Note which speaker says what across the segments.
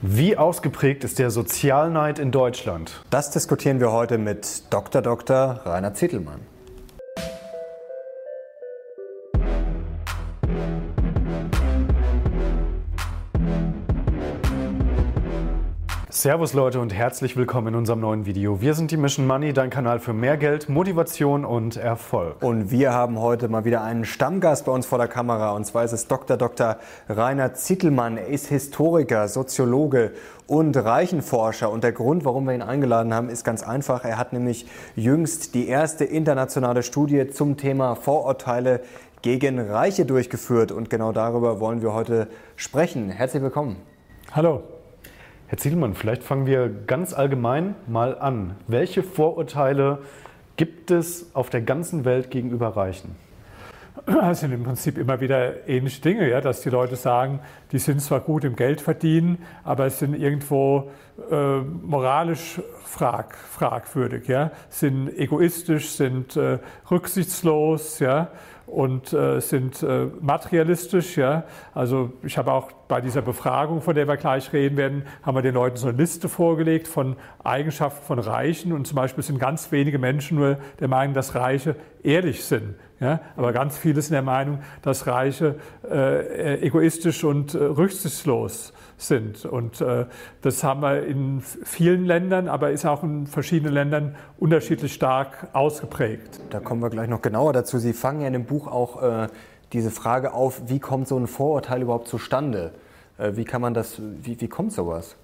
Speaker 1: Wie ausgeprägt ist der Sozialneid in Deutschland?
Speaker 2: Das diskutieren wir heute mit Dr. Dr. Rainer Zittelmann.
Speaker 1: Servus Leute und herzlich willkommen in unserem neuen Video. Wir sind die Mission Money, dein Kanal für mehr Geld, Motivation und Erfolg.
Speaker 2: Und wir haben heute mal wieder einen Stammgast bei uns vor der Kamera und zwar ist es Dr. Dr. Rainer Zittelmann. Er ist Historiker, Soziologe und Reichenforscher und der Grund, warum wir ihn eingeladen haben, ist ganz einfach. Er hat nämlich jüngst die erste internationale Studie zum Thema Vorurteile gegen Reiche durchgeführt und genau darüber wollen wir heute sprechen. Herzlich willkommen.
Speaker 1: Hallo. Herr Ziedelmann, vielleicht fangen wir ganz allgemein mal an. Welche Vorurteile gibt es auf der ganzen Welt gegenüber Reichen?
Speaker 3: Das sind im Prinzip immer wieder ähnliche Dinge, ja, dass die Leute sagen, die sind zwar gut im Geld verdienen, aber es sind irgendwo äh, moralisch frag, fragwürdig, ja, sind egoistisch, sind äh, rücksichtslos, ja, und äh, sind äh, materialistisch. Ja? Also ich habe auch bei dieser Befragung, von der wir gleich reden werden, haben wir den Leuten so eine Liste vorgelegt von Eigenschaften von Reichen. Und zum Beispiel sind ganz wenige Menschen nur der Meinung, dass Reiche ehrlich sind. Ja? Aber ganz viele sind der Meinung, dass Reiche äh, egoistisch und äh, rücksichtslos sind. Und äh, das haben wir in vielen Ländern, aber ist auch in verschiedenen Ländern unterschiedlich stark ausgeprägt.
Speaker 2: Da kommen wir gleich noch genauer dazu. Sie fangen ja in dem Buch auch äh, diese Frage auf, wie kommt so ein Vorurteil überhaupt zustande? Äh, wie kann man das, wie, wie kommt sowas?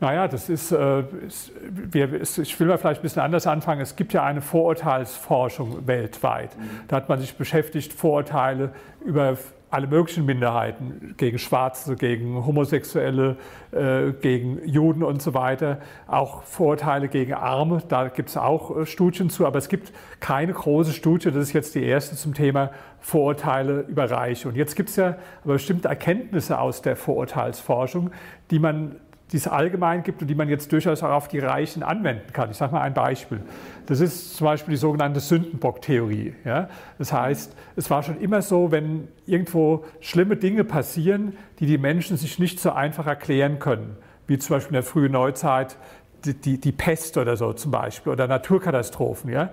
Speaker 3: Naja, das ist, äh, ist wir, ist, ich will mal vielleicht ein bisschen anders anfangen. Es gibt ja eine Vorurteilsforschung weltweit. Mhm. Da hat man sich beschäftigt, Vorurteile über alle möglichen Minderheiten, gegen Schwarze, gegen Homosexuelle, äh, gegen Juden und so weiter, auch Vorurteile gegen Arme, da gibt es auch äh, Studien zu, aber es gibt keine große Studie, das ist jetzt die erste zum Thema Vorurteile über Reiche. Und jetzt gibt es ja aber bestimmte Erkenntnisse aus der Vorurteilsforschung, die man die es allgemein gibt und die man jetzt durchaus auch auf die Reichen anwenden kann. Ich sage mal ein Beispiel. Das ist zum Beispiel die sogenannte Sündenbock-Theorie. Ja? Das heißt, es war schon immer so, wenn irgendwo schlimme Dinge passieren, die die Menschen sich nicht so einfach erklären können, wie zum Beispiel in der frühen Neuzeit die, die, die Pest oder so zum Beispiel oder Naturkatastrophen, ja?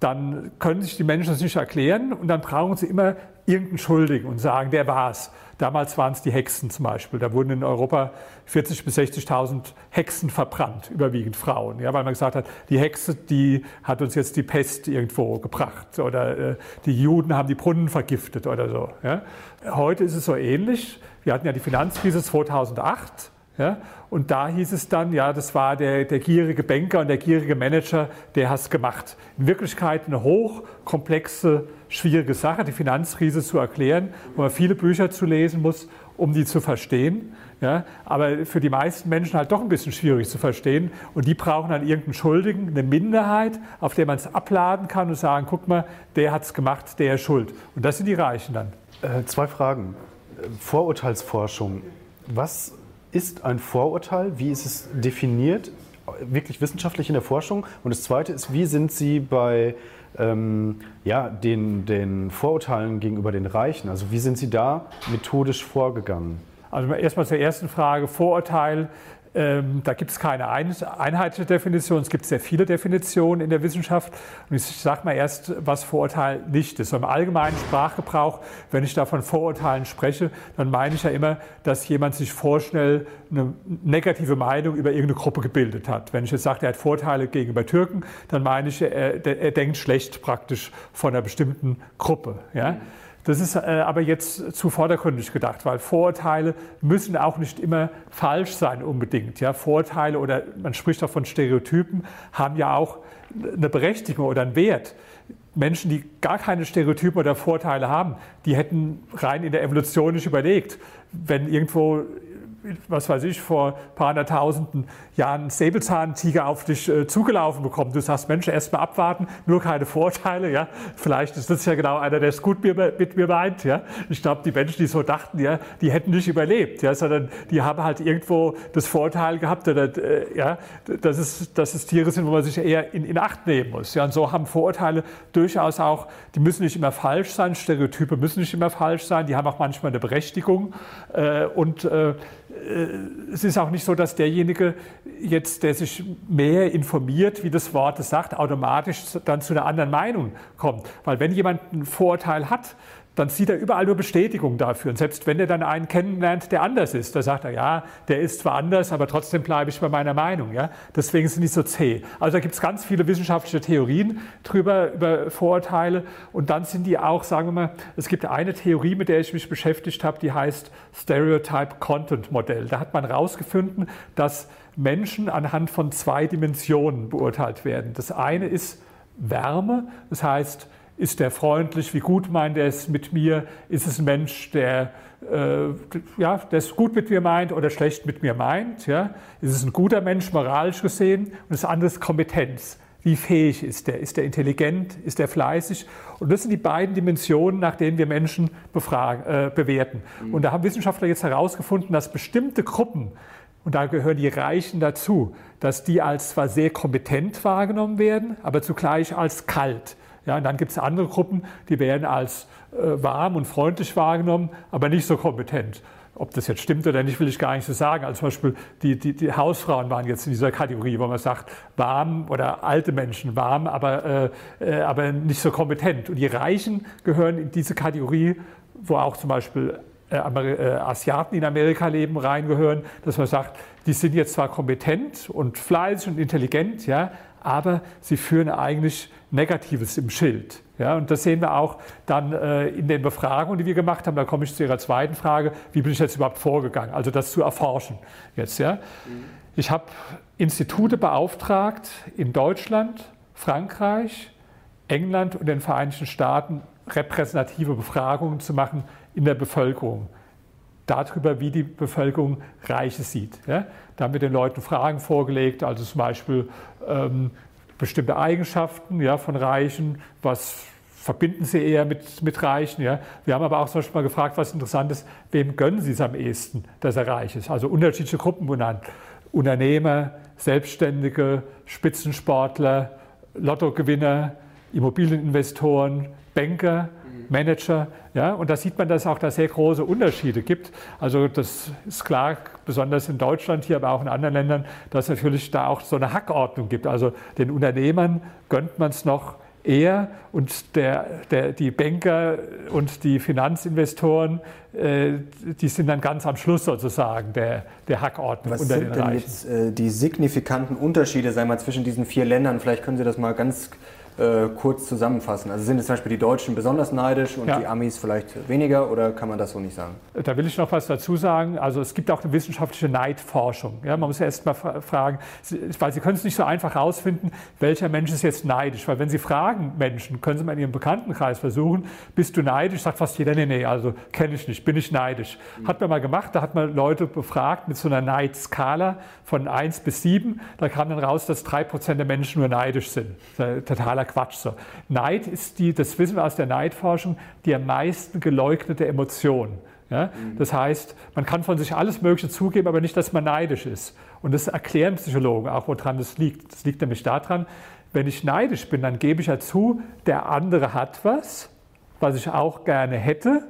Speaker 3: dann können sich die Menschen das nicht erklären und dann brauchen sie immer irgendeinen Schuldigen und sagen, der war's. Damals waren es die Hexen zum Beispiel. Da wurden in Europa 40.000 bis 60.000 Hexen verbrannt, überwiegend Frauen. Ja, weil man gesagt hat, die Hexe, die hat uns jetzt die Pest irgendwo gebracht. Oder äh, die Juden haben die Brunnen vergiftet oder so. Ja. Heute ist es so ähnlich. Wir hatten ja die Finanzkrise 2008. Ja, und da hieß es dann, ja, das war der, der gierige Banker und der gierige Manager, der hat es gemacht. In Wirklichkeit eine hochkomplexe, schwierige Sache, die Finanzkrise zu erklären, wo man viele Bücher zu lesen muss, um die zu verstehen. Ja, aber für die meisten Menschen halt doch ein bisschen schwierig zu verstehen. Und die brauchen dann irgendeinen Schuldigen, eine Minderheit, auf der man es abladen kann und sagen, guck mal, der hat es gemacht, der ist schuld. Und das sind die Reichen dann.
Speaker 1: Äh, zwei Fragen. Vorurteilsforschung. Was ist ein Vorurteil? Wie ist es definiert? Wirklich wissenschaftlich in der Forschung. Und das Zweite ist, wie sind Sie bei ähm, ja, den, den Vorurteilen gegenüber den Reichen? Also wie sind Sie da methodisch vorgegangen?
Speaker 3: Also erstmal zur ersten Frage, Vorurteil. Ähm, da gibt es keine ein, einheitliche Definition. Es gibt sehr viele Definitionen in der Wissenschaft. Und ich sage mal erst, was Vorurteil nicht ist. Im allgemeinen Sprachgebrauch, wenn ich da von Vorurteilen spreche, dann meine ich ja immer, dass jemand sich vorschnell eine negative Meinung über irgendeine Gruppe gebildet hat. Wenn ich jetzt sage, er hat Vorteile gegenüber Türken, dann meine ich, er, er denkt schlecht praktisch von einer bestimmten Gruppe. Ja? Das ist äh, aber jetzt zu vordergründig gedacht, weil Vorurteile müssen auch nicht immer falsch sein unbedingt. Ja? Vorurteile oder man spricht auch von Stereotypen haben ja auch eine Berechtigung oder einen Wert. Menschen, die gar keine Stereotypen oder Vorteile haben, die hätten rein in der Evolution nicht überlegt, wenn irgendwo was weiß ich, vor ein paar hunderttausenden Jahren Säbelzahntiger auf dich äh, zugelaufen bekommen. Du sagst, Mensch, erst mal abwarten, nur keine Vorteile. Ja? Vielleicht ist das ja genau einer, der es gut mit, mit mir meint. Ja? Ich glaube, die Menschen, die so dachten, ja, die hätten nicht überlebt, ja? sondern die haben halt irgendwo das Vorteil gehabt, oder, äh, ja, dass, es, dass es Tiere sind, wo man sich eher in, in Acht nehmen muss. Ja? Und so haben Vorurteile durchaus auch, die müssen nicht immer falsch sein, Stereotype müssen nicht immer falsch sein, die haben auch manchmal eine Berechtigung. Äh, und äh, es ist auch nicht so, dass derjenige jetzt, der sich mehr informiert, wie das Wort es sagt, automatisch dann zu einer anderen Meinung kommt. Weil wenn jemand einen Vorurteil hat, dann sieht er überall nur Bestätigung dafür. Und selbst wenn er dann einen kennenlernt, der anders ist, da sagt er, ja, der ist zwar anders, aber trotzdem bleibe ich bei meiner Meinung. Ja? Deswegen sind die so zäh. Also da gibt es ganz viele wissenschaftliche Theorien drüber, über Vorurteile. Und dann sind die auch, sagen wir mal, es gibt eine Theorie, mit der ich mich beschäftigt habe, die heißt Stereotype Content Modell. Da hat man herausgefunden, dass Menschen anhand von zwei Dimensionen beurteilt werden. Das eine ist Wärme, das heißt, ist der freundlich? Wie gut meint er es mit mir? Ist es ein Mensch, der äh, ja, es gut mit mir meint oder schlecht mit mir meint? Ja? Ist es ein guter Mensch, moralisch gesehen? Und das andere ist Kompetenz. Wie fähig ist der? Ist er intelligent? Ist er fleißig? Und das sind die beiden Dimensionen, nach denen wir Menschen befragen, äh, bewerten. Mhm. Und da haben Wissenschaftler jetzt herausgefunden, dass bestimmte Gruppen, und da gehören die Reichen dazu, dass die als zwar sehr kompetent wahrgenommen werden, aber zugleich als kalt. Ja, und dann gibt es andere Gruppen, die werden als äh, warm und freundlich wahrgenommen, aber nicht so kompetent. Ob das jetzt stimmt oder nicht, will ich gar nicht so sagen. Also zum Beispiel die, die, die Hausfrauen waren jetzt in dieser Kategorie, wo man sagt, warm oder alte Menschen, warm, aber, äh, äh aber nicht so kompetent. Und die Reichen gehören in diese Kategorie, wo auch zum Beispiel äh, äh, Asiaten, in Amerika leben, reingehören, dass man sagt, die sind jetzt zwar kompetent und fleißig und intelligent, ja, aber sie führen eigentlich Negatives im Schild. Ja, und das sehen wir auch dann äh, in den Befragungen, die wir gemacht haben. Da komme ich zu Ihrer zweiten Frage, wie bin ich jetzt überhaupt vorgegangen? Also das zu erforschen jetzt. Ja. Ich habe Institute beauftragt in Deutschland, Frankreich, England und den Vereinigten Staaten repräsentative Befragungen zu machen in der Bevölkerung darüber, wie die Bevölkerung Reiche sieht. Ja? Da haben wir den Leuten Fragen vorgelegt, also zum Beispiel, ähm, bestimmte Eigenschaften ja, von Reichen, was verbinden sie eher mit, mit Reichen. Ja. Wir haben aber auch zum Beispiel mal gefragt, was interessant ist, wem gönnen sie es am ehesten, dass er reich ist? Also unterschiedliche Gruppen benannt. Unternehmer, Selbstständige, Spitzensportler, Lottogewinner, Immobilieninvestoren, Banker, Manager. Ja, und da sieht man, dass es auch da sehr große Unterschiede gibt. Also das ist klar, besonders in Deutschland hier, aber auch in anderen Ländern, dass es natürlich da auch so eine Hackordnung gibt. Also den Unternehmern gönnt man es noch eher und der, der, die Banker und die Finanzinvestoren, äh, die sind dann ganz am Schluss sozusagen der, der Hackordnung
Speaker 2: Was
Speaker 3: unter
Speaker 2: sind
Speaker 3: den
Speaker 2: denn
Speaker 3: Reichen.
Speaker 2: jetzt äh, die signifikanten Unterschiede, sagen wir, zwischen diesen vier Ländern? Vielleicht können Sie das mal ganz äh, kurz zusammenfassen? Also sind jetzt zum Beispiel die Deutschen besonders neidisch und ja. die Amis vielleicht weniger oder kann man das so nicht sagen?
Speaker 3: Da will ich noch was dazu sagen. Also es gibt auch eine wissenschaftliche Neidforschung. Ja, man muss ja erst mal fragen, weil Sie können es nicht so einfach herausfinden, welcher Mensch ist jetzt neidisch. Weil wenn Sie fragen Menschen, können Sie mal in Ihrem Bekanntenkreis versuchen, bist du neidisch? Sagt fast jeder, nee, nee, also kenne ich nicht, bin ich neidisch. Mhm. Hat man mal gemacht, da hat man Leute befragt mit so einer Neidskala von 1 bis 7. Da kam dann raus, dass 3% der Menschen nur neidisch sind. Totaler Quatsch. So. Neid ist die, das wissen wir aus der Neidforschung, die am meisten geleugnete Emotion. Ja? Mhm. Das heißt, man kann von sich alles Mögliche zugeben, aber nicht, dass man neidisch ist. Und das erklären Psychologen auch, woran das liegt. Das liegt nämlich daran, wenn ich neidisch bin, dann gebe ich ja zu, der andere hat was, was ich auch gerne hätte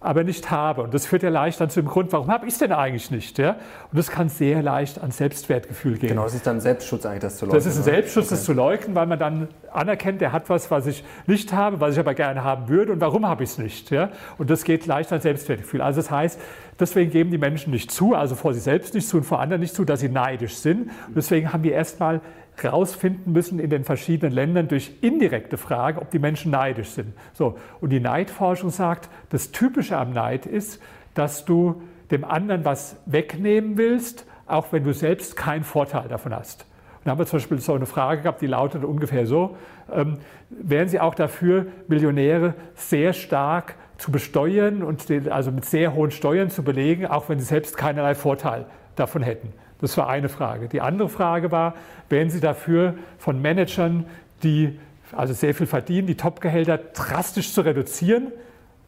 Speaker 3: aber nicht habe. Und das führt ja leicht dann zu dem Grund, warum habe ich es denn eigentlich nicht? Ja? Und das kann sehr leicht an Selbstwertgefühl gehen.
Speaker 2: Genau, es ist dann Selbstschutz eigentlich, das zu leugnen.
Speaker 3: Das ist ein Selbstschutz, okay. das zu leugnen, weil man dann anerkennt, der hat was, was ich nicht habe, was ich aber gerne haben würde und warum habe ich es nicht? Ja? Und das geht leicht an Selbstwertgefühl. Also das heißt, deswegen geben die Menschen nicht zu, also vor sich selbst nicht zu und vor anderen nicht zu, dass sie neidisch sind. Und deswegen haben wir erstmal herausfinden müssen in den verschiedenen Ländern durch indirekte Fragen, ob die Menschen neidisch sind. So, und die Neidforschung sagt, das Typische am Neid ist, dass du dem anderen was wegnehmen willst, auch wenn du selbst keinen Vorteil davon hast. Und da haben wir zum Beispiel so eine Frage gehabt, die lautete ungefähr so, ähm, wären Sie auch dafür, Millionäre sehr stark zu besteuern und den, also mit sehr hohen Steuern zu belegen, auch wenn sie selbst keinerlei Vorteil davon hätten? Das war eine Frage. Die andere Frage war, wären Sie dafür von Managern, die also sehr viel verdienen, die Topgehälter drastisch zu reduzieren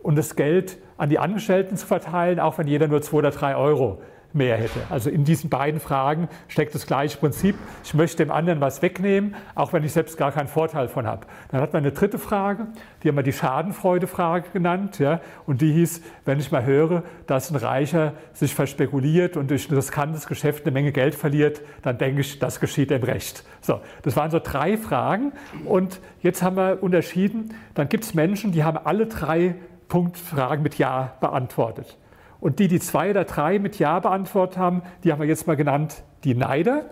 Speaker 3: und das Geld an die Angestellten zu verteilen, auch wenn jeder nur zwei oder drei Euro mehr hätte. Also in diesen beiden Fragen steckt das gleiche Prinzip. Ich möchte dem anderen was wegnehmen, auch wenn ich selbst gar keinen Vorteil von habe. Dann hat man eine dritte Frage, die haben wir die Schadenfreude-Frage genannt. Ja, und die hieß, wenn ich mal höre, dass ein Reicher sich verspekuliert und durch ein riskantes Geschäft eine Menge Geld verliert, dann denke ich, das geschieht dem Recht. So, das waren so drei Fragen. Und jetzt haben wir unterschieden, dann gibt es Menschen, die haben alle drei Punktfragen mit Ja beantwortet. Und die, die zwei oder drei mit Ja beantwortet haben, die haben wir jetzt mal genannt die Neider.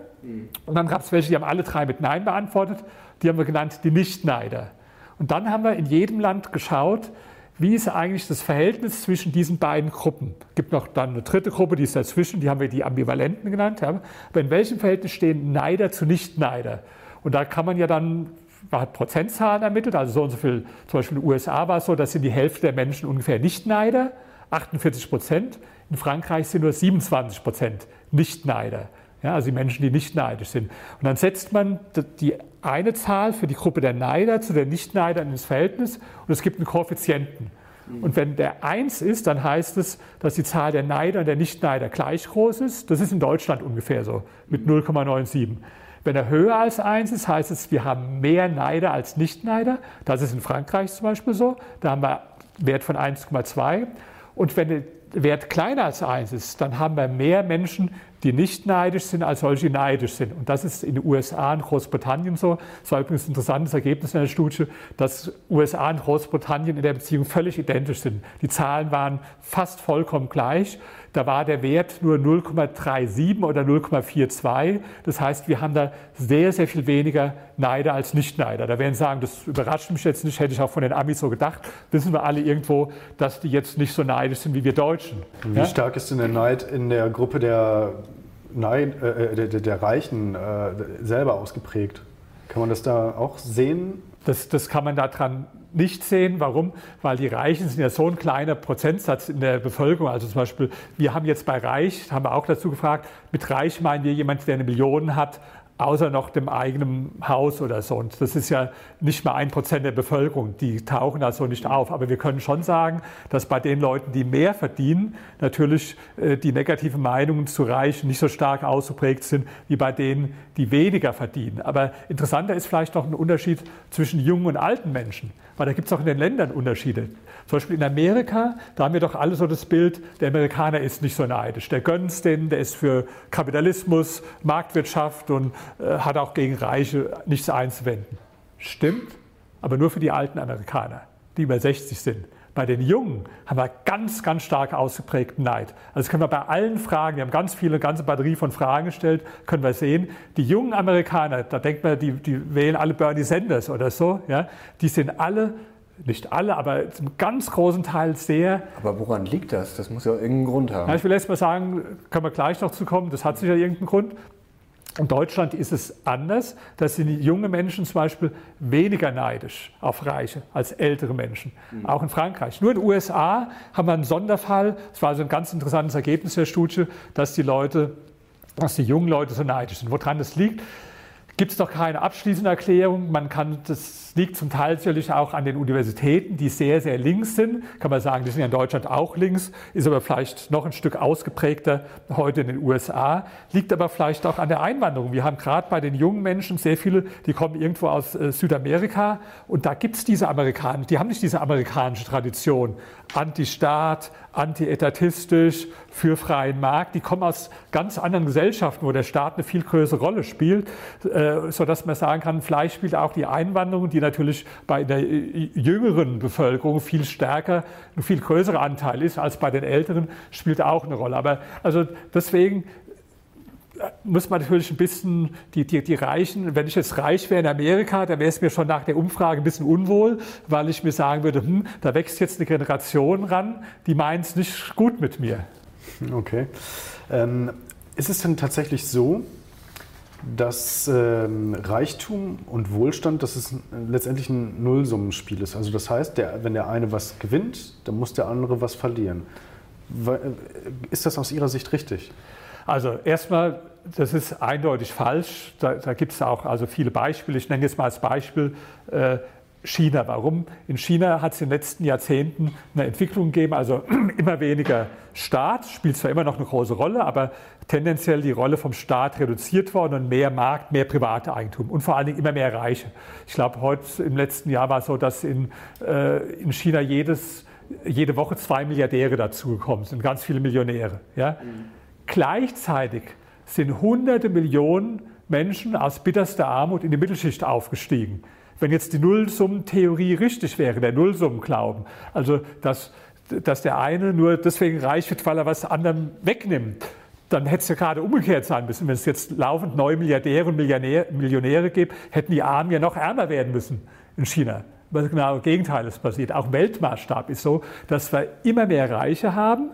Speaker 3: Und dann gab es welche, die haben alle drei mit Nein beantwortet. Die haben wir genannt die Nicht-Neider. Und dann haben wir in jedem Land geschaut, wie ist eigentlich das Verhältnis zwischen diesen beiden Gruppen? Es gibt noch dann eine dritte Gruppe, die ist dazwischen, die haben wir die Ambivalenten genannt. Aber in welchem Verhältnis stehen Neider zu Nicht-Neider? Und da kann man ja dann man hat Prozentzahlen ermittelt, also so und so viel, zum Beispiel in den USA war es so, dass sind die Hälfte der Menschen ungefähr Nicht-Neider. 48 Prozent. In Frankreich sind nur 27 Prozent Nicht-Neider. Ja, also die Menschen, die nicht neidisch sind. Und dann setzt man die eine Zahl für die Gruppe der Neider zu den Nicht-Neidern ins Verhältnis und es gibt einen Koeffizienten. Und wenn der 1 ist, dann heißt es, dass die Zahl der Neider und der Nicht-Neider gleich groß ist. Das ist in Deutschland ungefähr so, mit 0,97. Wenn er höher als 1 ist, heißt es, wir haben mehr Neider als Nicht-Neider. Das ist in Frankreich zum Beispiel so. Da haben wir einen Wert von 1,2. Und wenn der Wert kleiner als 1 ist, dann haben wir mehr Menschen, die nicht neidisch sind, als solche, die neidisch sind. Und das ist in den USA und Großbritannien so. Das war übrigens ein interessantes Ergebnis in der Studie, dass USA und Großbritannien in der Beziehung völlig identisch sind. Die Zahlen waren fast vollkommen gleich. Da war der Wert nur 0,37 oder 0,42. Das heißt, wir haben da sehr, sehr viel weniger Neider als Nicht-Neider. Da werden Sie sagen, das überrascht mich jetzt nicht, hätte ich auch von den Amis so gedacht. Wissen wir alle irgendwo, dass die jetzt nicht so neidisch sind wie wir Deutschen.
Speaker 1: Wie ja? stark ist denn der Neid in der Gruppe der, Neid, äh, der, der, Reichen äh, selber ausgeprägt? Kann man das da auch sehen?
Speaker 3: Das, das kann man daran nicht sehen. Warum? Weil die Reichen sind ja so ein kleiner Prozentsatz in der Bevölkerung. Also zum Beispiel, wir haben jetzt bei Reich, haben wir auch dazu gefragt, mit Reich meinen wir jemand, der eine Million hat, außer noch dem eigenen Haus oder so. Und das ist ja nicht mal ein Prozent der Bevölkerung, die tauchen da so nicht auf. Aber wir können schon sagen, dass bei den Leuten, die mehr verdienen, natürlich äh, die negativen Meinungen zu Reichen nicht so stark ausgeprägt sind wie bei denen, die weniger verdienen. Aber interessanter ist vielleicht noch ein Unterschied zwischen jungen und alten Menschen, weil da gibt es auch in den Ländern Unterschiede. Zum Beispiel in Amerika, da haben wir doch alle so das Bild, der Amerikaner ist nicht so neidisch. Der gönnt es denen, der ist für Kapitalismus, Marktwirtschaft und hat auch gegen Reiche nichts einzuwenden. Stimmt, aber nur für die alten Amerikaner, die über 60 sind. Bei den Jungen haben wir ganz, ganz stark ausgeprägten Neid. Also können wir bei allen Fragen, wir haben ganz viele, eine ganze Batterie von Fragen gestellt, können wir sehen, die jungen Amerikaner, da denkt man, die, die wählen alle Bernie Sanders oder so, ja, die sind alle nicht alle, aber zum ganz großen Teil sehr.
Speaker 2: Aber woran liegt das? Das muss ja irgendeinen Grund haben.
Speaker 3: Ja, ich will erst mal sagen, können wir gleich noch zu kommen, das hat sicher irgendeinen Grund. In Deutschland ist es anders. Da sind junge Menschen zum Beispiel weniger neidisch auf Reiche als ältere Menschen. Mhm. Auch in Frankreich. Nur in den USA haben wir einen Sonderfall. Es war also ein ganz interessantes Ergebnis der Studie, dass die Leute, dass die jungen Leute so neidisch sind. Woran das liegt? gibt es noch keine abschließende Erklärung. Man kann, das liegt zum Teil sicherlich auch an den Universitäten, die sehr, sehr links sind. Kann man sagen, die sind ja in Deutschland auch links, ist aber vielleicht noch ein Stück ausgeprägter heute in den USA. Liegt aber vielleicht auch an der Einwanderung. Wir haben gerade bei den jungen Menschen sehr viele, die kommen irgendwo aus äh, Südamerika und da gibt es diese Amerikaner, die haben nicht diese amerikanische Tradition. Anti-Staat, anti-etatistisch, für freien Markt. Die kommen aus ganz anderen Gesellschaften, wo der Staat eine viel größere Rolle spielt, äh, sodass man sagen kann, vielleicht spielt auch die Einwanderung, die natürlich bei der äh, jüngeren Bevölkerung viel stärker, ein viel größerer Anteil ist als bei den älteren, spielt auch eine Rolle. Aber also deswegen muss man natürlich ein bisschen die, die, die Reichen, wenn ich jetzt reich wäre in Amerika, dann wäre es mir schon nach der Umfrage ein bisschen unwohl, weil ich mir sagen würde, hm, da wächst jetzt eine Generation ran, die meint es nicht gut mit mir.
Speaker 1: Okay. Ähm, ist es denn tatsächlich so, dass ähm, Reichtum und Wohlstand, dass es letztendlich ein Nullsummenspiel ist? Also das heißt, der, wenn der eine was gewinnt, dann muss der andere was verlieren. Äh, ist das aus Ihrer Sicht richtig?
Speaker 3: Also erstmal, das ist eindeutig falsch. Da, da gibt es auch also viele Beispiele. Ich nenne jetzt mal als Beispiel, äh, China. Warum? In China hat es in den letzten Jahrzehnten eine Entwicklung gegeben, also immer weniger Staat, spielt zwar immer noch eine große Rolle, aber tendenziell die Rolle vom Staat reduziert worden und mehr Markt, mehr private Eigentum und vor allen Dingen immer mehr Reiche. Ich glaube, heute im letzten Jahr war es so, dass in, äh, in China jedes, jede Woche zwei Milliardäre dazugekommen sind, ganz viele Millionäre. Ja? Mhm. Gleichzeitig sind hunderte Millionen Menschen aus bitterster Armut in die Mittelschicht aufgestiegen. Wenn jetzt die Nullsummentheorie richtig wäre, der Nullsummenglauben, also dass, dass der eine nur deswegen reich wird, weil er was anderem wegnimmt, dann hätte es ja gerade umgekehrt sein müssen. Wenn es jetzt laufend neue Milliardäre und Millionäre gibt, hätten die Armen ja noch ärmer werden müssen in China. Was genau das Gegenteil ist passiert. Auch Weltmaßstab ist so, dass wir immer mehr Reiche haben,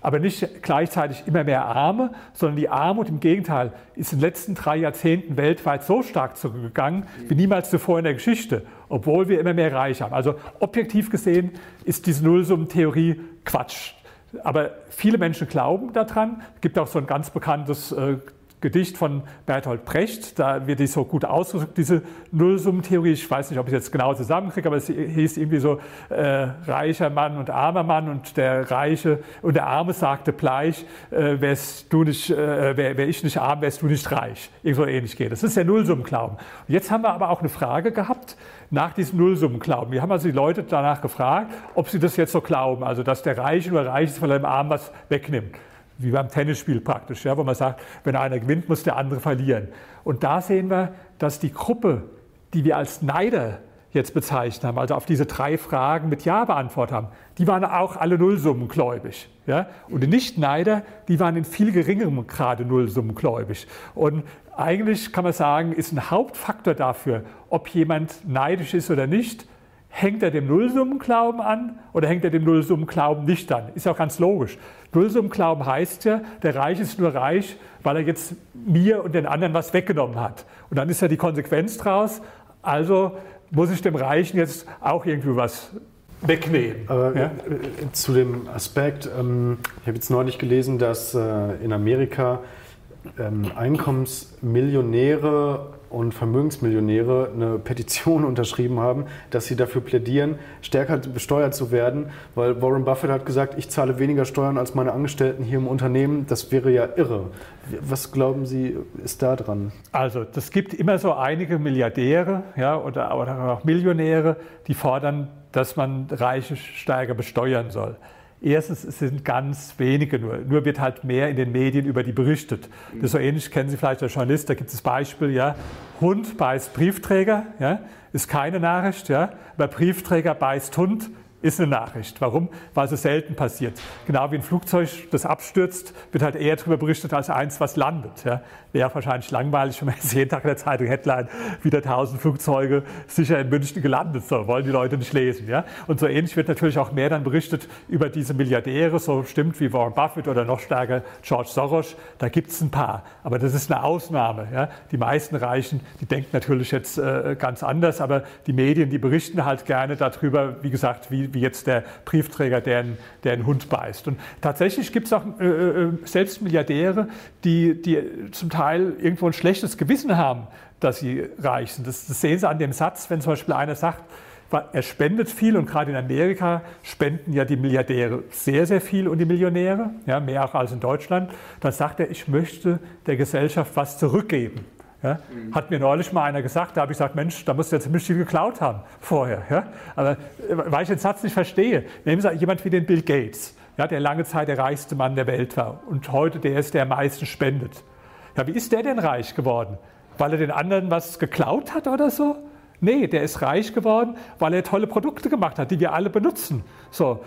Speaker 3: aber nicht gleichzeitig immer mehr Arme, sondern die Armut im Gegenteil ist in den letzten drei Jahrzehnten weltweit so stark zurückgegangen wie niemals zuvor in der Geschichte, obwohl wir immer mehr Reiche haben. Also objektiv gesehen ist diese Nullsummentheorie Quatsch. Aber viele Menschen glauben daran. Es gibt auch so ein ganz bekanntes äh, Gedicht von Bertolt Brecht, da wird die so gut ausgedrückt, diese Nullsummentheorie. Ich weiß nicht, ob ich es jetzt genau zusammenkriege, aber es hieß irgendwie so, äh, reicher Mann und armer Mann und der Reiche und der Arme sagte gleich, äh, wärst du nicht, äh, wär, wär, ich nicht arm, wärst du nicht reich. Irgendwo ähnlich geht. Das ist der Nullsummenglauben. Jetzt haben wir aber auch eine Frage gehabt nach diesem Nullsummenglauben. Wir haben also die Leute danach gefragt, ob sie das jetzt so glauben, also dass der Reiche nur reich ist, weil er dem Armen was wegnimmt wie beim Tennisspiel praktisch, ja, wo man sagt, wenn einer gewinnt, muss der andere verlieren. Und da sehen wir, dass die Gruppe, die wir als Neider jetzt bezeichnet haben, also auf diese drei Fragen mit Ja beantwortet haben, die waren auch alle Nullsummengläubig. Ja? Und die Nicht-Neider, die waren in viel geringerem Grade Nullsummengläubig. Und eigentlich kann man sagen, ist ein Hauptfaktor dafür, ob jemand neidisch ist oder nicht, Hängt er dem Nullsummenglauben an oder hängt er dem Nullsummenglauben nicht an? Ist auch ganz logisch. Nullsummenglauben heißt ja, der Reich ist nur reich, weil er jetzt mir und den anderen was weggenommen hat. Und dann ist ja die Konsequenz daraus, also muss ich dem Reichen jetzt auch irgendwie was wegnehmen.
Speaker 1: Aber ja? Äh, zu dem Aspekt, ähm, ich habe jetzt neulich gelesen, dass äh, in Amerika ähm, Einkommensmillionäre und Vermögensmillionäre eine Petition unterschrieben haben, dass sie dafür plädieren, stärker besteuert zu werden, weil Warren Buffett hat gesagt, ich zahle weniger Steuern als meine Angestellten hier im Unternehmen. Das wäre ja irre. Was glauben Sie, ist da dran?
Speaker 3: Also, es gibt immer so einige Milliardäre ja, oder, oder auch Millionäre, die fordern, dass man Reiche stärker besteuern soll. Erstens, es sind ganz wenige nur. Nur wird halt mehr in den Medien über die berichtet. Das ist so ähnlich, kennen Sie vielleicht als Journalist, da gibt es das Beispiel, ja, Hund beißt Briefträger, ja, ist keine Nachricht, ja, aber Briefträger beißt Hund, ist eine Nachricht. Warum? Weil es selten passiert. Genau wie ein Flugzeug, das abstürzt, wird halt eher darüber berichtet als eins, was landet. Ja. Wäre wahrscheinlich langweilig, wenn man jetzt jeden Tag in der Zeitung Headline, wieder tausend Flugzeuge sicher in München gelandet. So wollen die Leute nicht lesen. Ja. Und so ähnlich wird natürlich auch mehr dann berichtet über diese Milliardäre, so stimmt wie Warren Buffett oder noch stärker George Soros. Da gibt es ein paar. Aber das ist eine Ausnahme. Ja. Die meisten Reichen, die denken natürlich jetzt äh, ganz anders, aber die Medien, die berichten halt gerne darüber, wie gesagt, wie, wie jetzt der Briefträger, der einen, der einen Hund beißt. Und tatsächlich gibt es auch äh, äh, selbst Milliardäre, die, die zum Teil irgendwo ein schlechtes Gewissen haben, dass sie reich sind. Das, das sehen Sie an dem Satz, wenn zum Beispiel einer sagt, er spendet viel und gerade in Amerika spenden ja die Milliardäre sehr, sehr viel und die Millionäre, ja, mehr auch als in Deutschland. Dann sagt er, ich möchte der Gesellschaft was zurückgeben. Ja? Mhm. Hat mir neulich mal einer gesagt, da habe ich gesagt, Mensch, da musst du ja ziemlich viel geklaut haben vorher. Ja? Aber weil ich den Satz nicht verstehe, nehmen Sie jemand wie den Bill Gates, ja, der lange Zeit der reichste Mann der Welt war und heute der ist, der am meisten spendet. Ja, wie ist der denn reich geworden? Weil er den anderen was geklaut hat oder so? Nee, der ist reich geworden, weil er tolle Produkte gemacht hat, die wir alle benutzen. So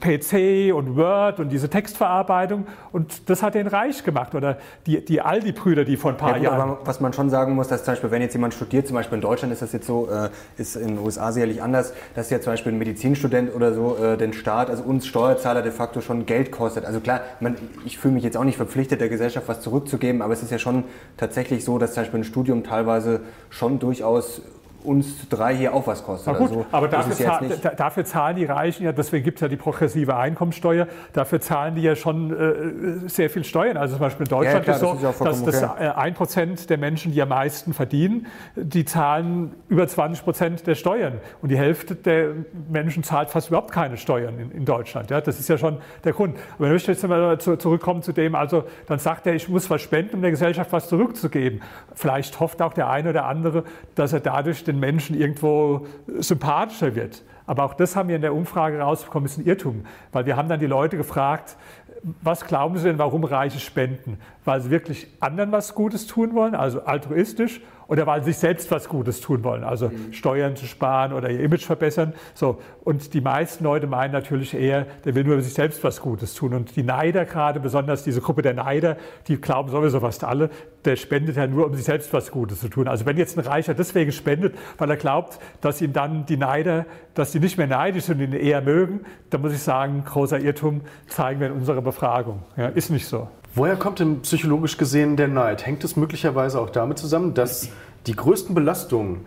Speaker 3: PC und Word und diese Textverarbeitung und das hat den reich gemacht. Oder die, die Aldi-Brüder, die vor ein paar ja, Jahren.
Speaker 2: was man schon sagen muss, dass zum Beispiel, wenn jetzt jemand studiert, zum Beispiel in Deutschland ist das jetzt so, äh, ist in den USA sicherlich anders, dass ja zum Beispiel ein Medizinstudent oder so äh, den Staat, also uns Steuerzahler de facto schon Geld kostet. Also klar, man, ich fühle mich jetzt auch nicht verpflichtet, der Gesellschaft was zurückzugeben, aber es ist ja schon tatsächlich so, dass zum Beispiel ein Studium teilweise schon durchaus uns drei hier auch was kostet.
Speaker 3: Na gut, also, aber dafür, zahl, dafür, zahlen die Reichen ja, deswegen gibt es ja die progressive Einkommensteuer, dafür zahlen die ja schon äh, sehr viel Steuern. Also zum Beispiel in Deutschland ja, klar, ist so, das ist dass okay. das ein Prozent der Menschen, die am meisten verdienen, die zahlen über 20 Prozent der Steuern. Und die Hälfte der Menschen zahlt fast überhaupt keine Steuern in, in Deutschland. Ja, das ist ja schon der Grund. Aber ich möchte jetzt mal zurückkommen zu dem, also dann sagt er, ich muss was spenden, um der Gesellschaft was zurückzugeben. Vielleicht hofft auch der eine oder andere, dass er dadurch den Menschen irgendwo sympathischer wird. Aber auch das haben wir in der Umfrage rausbekommen, ist ein Irrtum. Weil wir haben dann die Leute gefragt, was glauben Sie denn, warum Reiche spenden? Weil sie wirklich anderen was Gutes tun wollen, also altruistisch, oder weil sie sich selbst was Gutes tun wollen, also mhm. Steuern zu sparen oder ihr Image verbessern. So. Und die meisten Leute meinen natürlich eher, der will nur sich selbst was Gutes tun. Und die Neider gerade, besonders diese Gruppe der Neider, die glauben sowieso fast alle, der spendet ja nur, um sich selbst was Gutes zu tun. Also wenn jetzt ein Reicher deswegen spendet, weil er glaubt, dass ihm dann die Neider, dass die nicht mehr neidisch sind und ihn eher mögen, dann muss ich sagen, großer Irrtum zeigen wir in unserer Befragung. Ja, ist nicht so.
Speaker 1: Woher kommt denn psychologisch gesehen der Neid? Hängt es möglicherweise auch damit zusammen, dass die größten Belastungen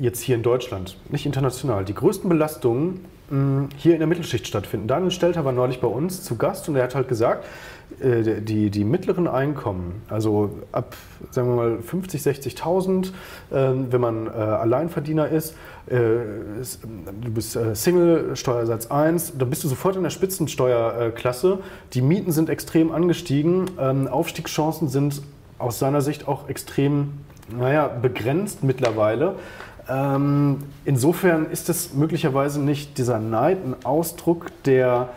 Speaker 1: jetzt hier in Deutschland, nicht international, die größten Belastungen hm, hier in der Mittelschicht stattfinden? Daniel Stelter war neulich bei uns zu Gast und er hat halt gesagt, die, die mittleren Einkommen, also ab, sagen wir mal, 50, 60.000, ähm, wenn man äh, Alleinverdiener ist, äh, du bist Single, Steuersatz 1, dann bist du sofort in der Spitzensteuerklasse. Die Mieten sind extrem angestiegen, ähm, Aufstiegschancen sind aus seiner Sicht auch extrem naja, begrenzt mittlerweile. Ähm, insofern ist es möglicherweise nicht dieser Neid ein Ausdruck der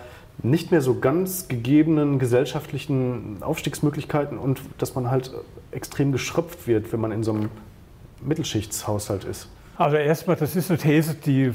Speaker 1: nicht mehr so ganz gegebenen gesellschaftlichen Aufstiegsmöglichkeiten und dass man halt extrem geschröpft wird, wenn man in so einem Mittelschichtshaushalt ist?
Speaker 3: Also erstmal, das ist eine These, die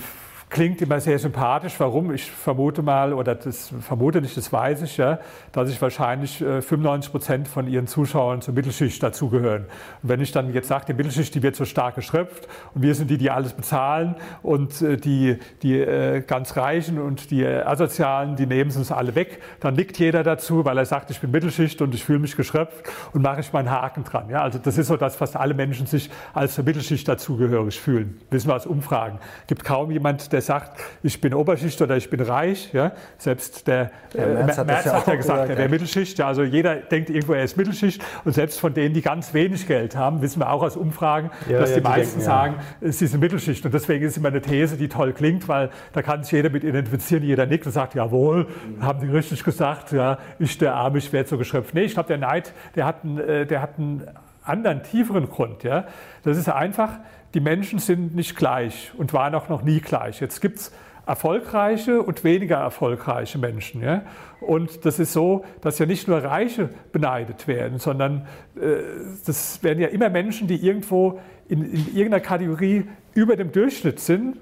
Speaker 3: klingt immer sehr sympathisch. Warum? Ich vermute mal, oder das vermute nicht, das weiß ich ja, dass ich wahrscheinlich 95 äh, Prozent von Ihren Zuschauern zur Mittelschicht dazugehören. Und wenn ich dann jetzt sage, die Mittelschicht, die wird so stark geschröpft und wir sind die, die alles bezahlen und äh, die, die äh, ganz Reichen und die Asozialen, die nehmen uns alle weg, dann nickt jeder dazu, weil er sagt, ich bin Mittelschicht und ich fühle mich geschröpft und mache ich meinen Haken dran. Ja, also das ist so, dass fast alle Menschen sich als zur Mittelschicht dazugehörig fühlen. Wissen wir aus Umfragen. Es gibt kaum jemand, der sagt, ich bin Oberschicht oder ich bin reich. Ja? Selbst der, der Merz, äh, hat, Merz ja hat ja gesagt, er wäre Mittelschicht. Ja, also jeder denkt irgendwo, er ist Mittelschicht. Und selbst von denen, die ganz wenig Geld haben, wissen wir auch aus Umfragen, ja, dass die, die, meisten denken, sagen, sie sind Mittelschicht. Und deswegen ist immer eine These, die toll klingt, weil da kann sich jeder mit identifizieren, jeder nickt und sagt, jawohl, mhm. haben die richtig gesagt, ja, ich der Arme, ich werde so geschöpft. Nee, ich glaube, der Neid, der hat, einen, äh, der hat einen anderen, tieferen Grund. Ja? Das ist einfach, die Menschen sind nicht gleich und waren auch noch nie gleich. Jetzt gibt es erfolgreiche und weniger erfolgreiche Menschen. Ja? Und das ist so, dass ja nicht nur Reiche beneidet werden, sondern äh, das werden ja immer Menschen, die irgendwo in, in irgendeiner Kategorie über dem Durchschnitt sind,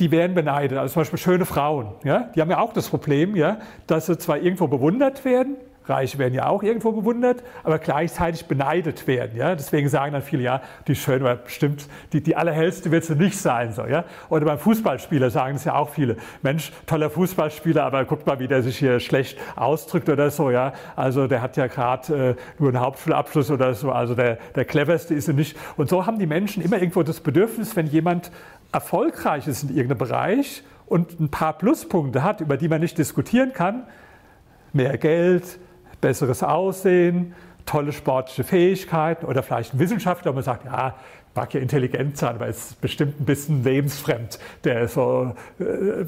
Speaker 3: die werden beneidet. Also zum Beispiel schöne Frauen. Ja? Die haben ja auch das Problem, ja, dass sie zwar irgendwo bewundert werden, Reiche werden ja auch irgendwo bewundert, aber gleichzeitig beneidet werden. Ja? Deswegen sagen dann viele, ja, die schön, aber bestimmt, die, die allerhellste wird sie nicht sein. So, ja? Oder beim Fußballspieler sagen es ja auch viele. Mensch, toller Fußballspieler, aber guck mal, wie der sich hier schlecht ausdrückt oder so. Ja? Also der hat ja gerade äh, nur einen Hauptschulabschluss oder so. Also der, der cleverste ist er nicht. Und so haben die Menschen immer irgendwo das Bedürfnis, wenn jemand erfolgreich ist in irgendeinem Bereich und ein paar Pluspunkte hat, über die man nicht diskutieren kann, mehr Geld, besseres Aussehen, tolle sportliche Fähigkeiten oder vielleicht ein Wissenschaftler, wo man sagt, ja, mag ja intelligent sein, aber ist bestimmt ein bisschen lebensfremd, der so äh,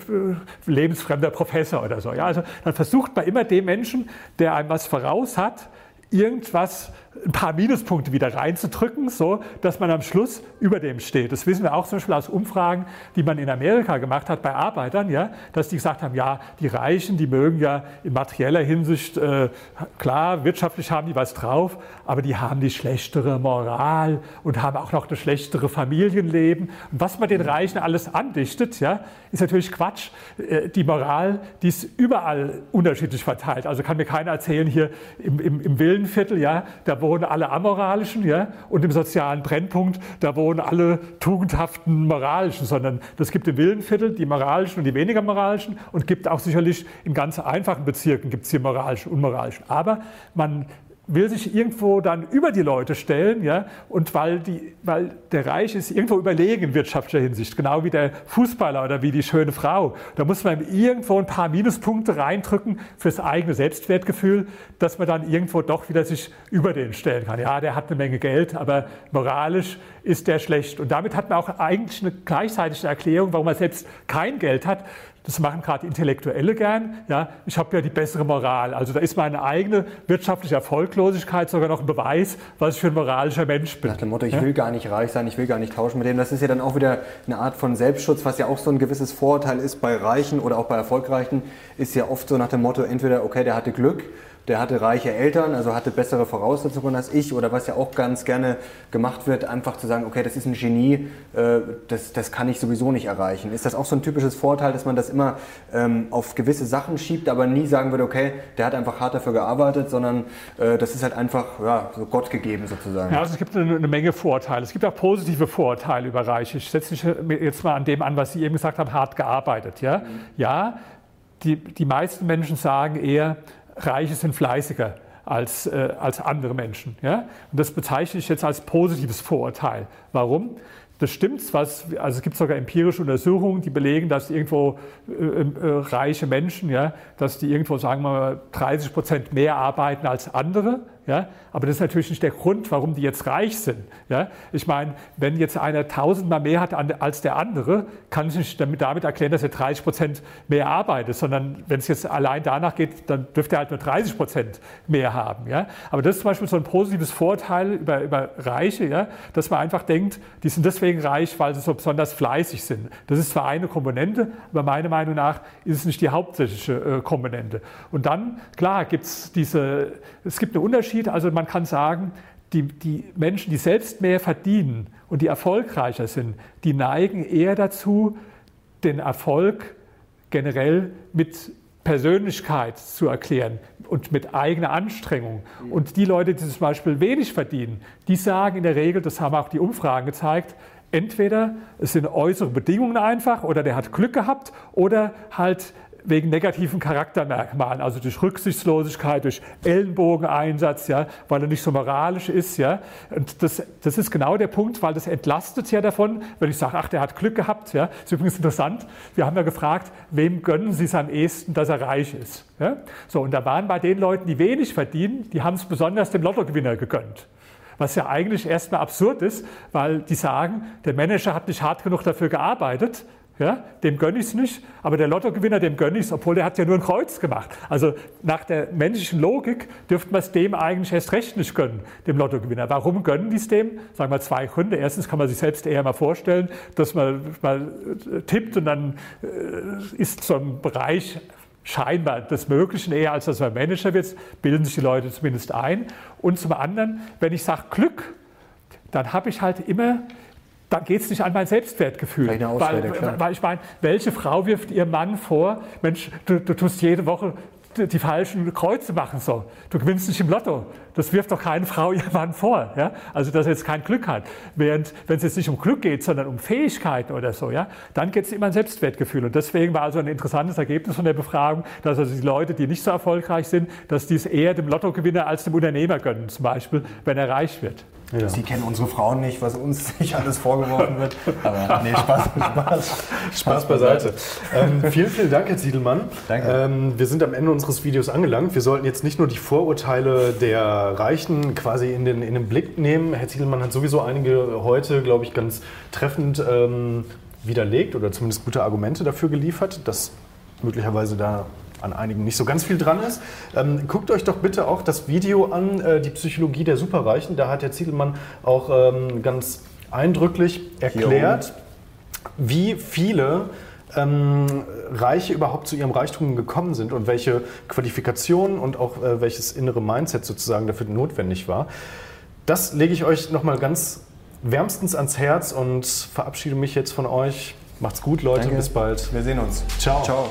Speaker 3: lebensfremder Professor oder so. Ja, also dann versucht man immer dem Menschen, der einem was voraus hat, irgendwas ein paar Minuspunkte wieder reinzudrücken, so dass man am Schluss über dem steht. Das wissen wir auch zum Beispiel aus Umfragen, die man in Amerika gemacht hat bei Arbeitern, ja, dass die gesagt haben, ja, die Reichen, die mögen ja in materieller Hinsicht, äh, klar, wirtschaftlich haben die was drauf, aber die haben die schlechtere Moral und haben auch noch eine schlechtere Familienleben. Und was man den Reichen alles andichtet, ja, ist natürlich Quatsch. Äh, die Moral, die ist überall unterschiedlich verteilt. Also kann mir keiner erzählen, hier im, im, im Villenviertel, ja, da wohnen alle Amoralischen, ja, und im sozialen Brennpunkt, da wohnen alle tugendhaften Moralischen, sondern das gibt im Villenviertel die Moralischen und die weniger Moralischen und gibt auch sicherlich in ganz einfachen Bezirken gibt es hier Moralischen und Unmoralischen. Aber man will sich irgendwo dann über die Leute stellen, ja, und weil, die, weil der Reich ist irgendwo überlegen in wirtschaftlicher Hinsicht, genau wie der Fußballer oder wie die schöne Frau. Da muss man irgendwo ein paar Minuspunkte reindrücken fürs eigene Selbstwertgefühl, dass man dann irgendwo doch wieder sich über den stellen kann. Ja, der hat eine Menge Geld, aber moralisch ist der schlecht. Und damit hat man auch eigentlich eine gleichzeitige Erklärung, warum man selbst kein Geld hat, das machen gerade Intellektuelle gern. Ja, ich habe ja die bessere Moral. Also da ist meine eigene wirtschaftliche Erfolglosigkeit sogar noch ein Beweis, was ich für ein moralischer Mensch bin.
Speaker 2: Nach dem Motto, ich ja? will gar nicht reich sein, ich will gar nicht tauschen mit dem. Das ist ja dann auch wieder eine Art von Selbstschutz, was ja auch so ein gewisses Vorurteil ist bei Reichen oder auch bei Erfolgreichen, ist ja oft so nach dem Motto, entweder, okay, der hatte Glück, der hatte reiche Eltern, also hatte bessere Voraussetzungen als ich oder was ja auch ganz gerne gemacht wird, einfach zu sagen, okay, das ist ein Genie, äh, das, das kann ich sowieso nicht erreichen. Ist das auch so ein typisches Vorteil, dass man das immer ähm, auf gewisse Sachen schiebt, aber nie sagen würde, okay, der hat einfach hart dafür gearbeitet, sondern äh, das ist halt einfach ja, so Gott gegeben sozusagen.
Speaker 3: Ja, also es gibt eine, eine Menge Vorteile. Es gibt auch positive Vorteile über Reiche. Ich setze mich jetzt mal an dem an, was Sie eben gesagt haben, hart gearbeitet. Ja, mhm. ja die, die meisten Menschen sagen eher, Reiche sind fleißiger als, äh, als andere Menschen. Ja? Und das bezeichne ich jetzt als positives Vorurteil. Warum? Das stimmt, was, also es gibt sogar empirische Untersuchungen, die belegen, dass irgendwo äh, äh, reiche Menschen, ja, dass die irgendwo, sagen wir mal, 30 Prozent mehr arbeiten als andere. Ja? Aber das ist natürlich nicht der Grund, warum die jetzt reich sind. Ja? Ich meine, wenn jetzt einer tausendmal mehr hat als der andere, kann ich nicht damit, erklären, dass er 30 Prozent mehr arbeitet, sondern wenn es jetzt allein danach geht, dann dürfte er halt nur 30 Prozent mehr haben. Ja? Aber das ist zum Beispiel so ein positives Vorteil über, über Reiche, ja? dass man einfach denkt, die sind deswegen reich, weil sie so besonders fleißig sind. Das ist zwar eine Komponente, aber meiner Meinung nach ist es nicht die hauptsächliche äh, Komponente. Und dann, klar, gibt es diese, es gibt einen Unterschied Unterschied. Also man kann sagen, die, die Menschen, die selbst mehr verdienen und die erfolgreicher sind, die neigen eher dazu, den Erfolg generell mit Persönlichkeit zu erklären und mit eigener Anstrengung. Und die Leute, die zum Beispiel wenig verdienen, die sagen in der Regel, das haben auch die Umfragen gezeigt, entweder es sind äußere Bedingungen einfach oder der hat Glück gehabt oder halt wegen negativen Charaktermerkmalen, also durch Rücksichtslosigkeit, durch Ellenbogeneinsatz, ja, weil er nicht so moralisch ist. Ja. Und das, das ist genau der Punkt, weil das entlastet ja davon, wenn ich sage, ach, der hat Glück gehabt. Ja. Ist übrigens interessant, wir haben ja gefragt, wem gönnen Sie es am ehesten, dass er reich ist. Ja. So, und da waren bei den Leuten, die wenig verdienen, die haben es besonders dem Lottogewinner gegönnt. Was ja eigentlich erstmal absurd ist, weil die sagen, der Manager hat nicht hart genug dafür gearbeitet, ja, dem gönne ich es nicht, aber der Lottogewinner, dem gönne ich es, obwohl der hat ja nur ein Kreuz gemacht. Also nach der menschlichen Logik dürften wir es dem eigentlich erst recht nicht gönnen, dem Lottogewinner. Warum gönnen die es dem? Sagen wir zwei Gründe. Erstens kann man sich selbst eher mal vorstellen, dass man mal äh, tippt und dann äh, ist so ein Bereich scheinbar des Möglichen eher, als dass man Manager wird, bilden sich die Leute zumindest ein. Und zum anderen, wenn ich sage Glück, dann habe ich halt immer dann geht es nicht an mein Selbstwertgefühl.
Speaker 2: Ausrede,
Speaker 3: weil, weil, ich meine, welche Frau wirft ihr Mann vor, Mensch, du, du tust jede Woche die falschen Kreuze machen so. Du gewinnst nicht im Lotto. Das wirft doch keine Frau ihrem Mann vor. Ja? Also, dass er jetzt kein Glück hat. Während, wenn es jetzt nicht um Glück geht, sondern um Fähigkeiten oder so, ja, dann geht es immer ein Selbstwertgefühl. Und deswegen war also ein interessantes Ergebnis von der Befragung, dass also die Leute, die nicht so erfolgreich sind, dass die es eher dem Lottogewinner als dem Unternehmer gönnen, zum Beispiel, wenn er reich wird.
Speaker 2: Ja. Sie kennen unsere Frauen nicht, was uns nicht alles vorgeworfen wird.
Speaker 1: Aber nee, Spaß, Spaß, Spaß beiseite. Ähm, vielen, vielen Dank, Herr Ziedelmann. Danke. Ähm, wir sind am Ende unseres Videos angelangt. Wir sollten jetzt nicht nur die Vorurteile der Reichen quasi in den, in den Blick nehmen. Herr Ziedelmann hat sowieso einige heute, glaube ich, ganz treffend ähm, widerlegt oder zumindest gute Argumente dafür geliefert, dass möglicherweise da an einigen nicht so ganz viel dran ist. Ähm, guckt euch doch bitte auch das Video an, äh, die Psychologie der Superreichen. Da hat der Ziedelmann auch ähm, ganz eindrücklich erklärt, wie viele ähm, Reiche überhaupt zu ihrem Reichtum gekommen sind und welche Qualifikationen und auch äh, welches innere Mindset sozusagen dafür notwendig war. Das lege ich euch nochmal ganz wärmstens ans Herz und verabschiede mich jetzt von euch. Macht's gut, Leute.
Speaker 2: Danke.
Speaker 1: Bis bald.
Speaker 2: Wir sehen uns.
Speaker 1: Ciao. Ciao.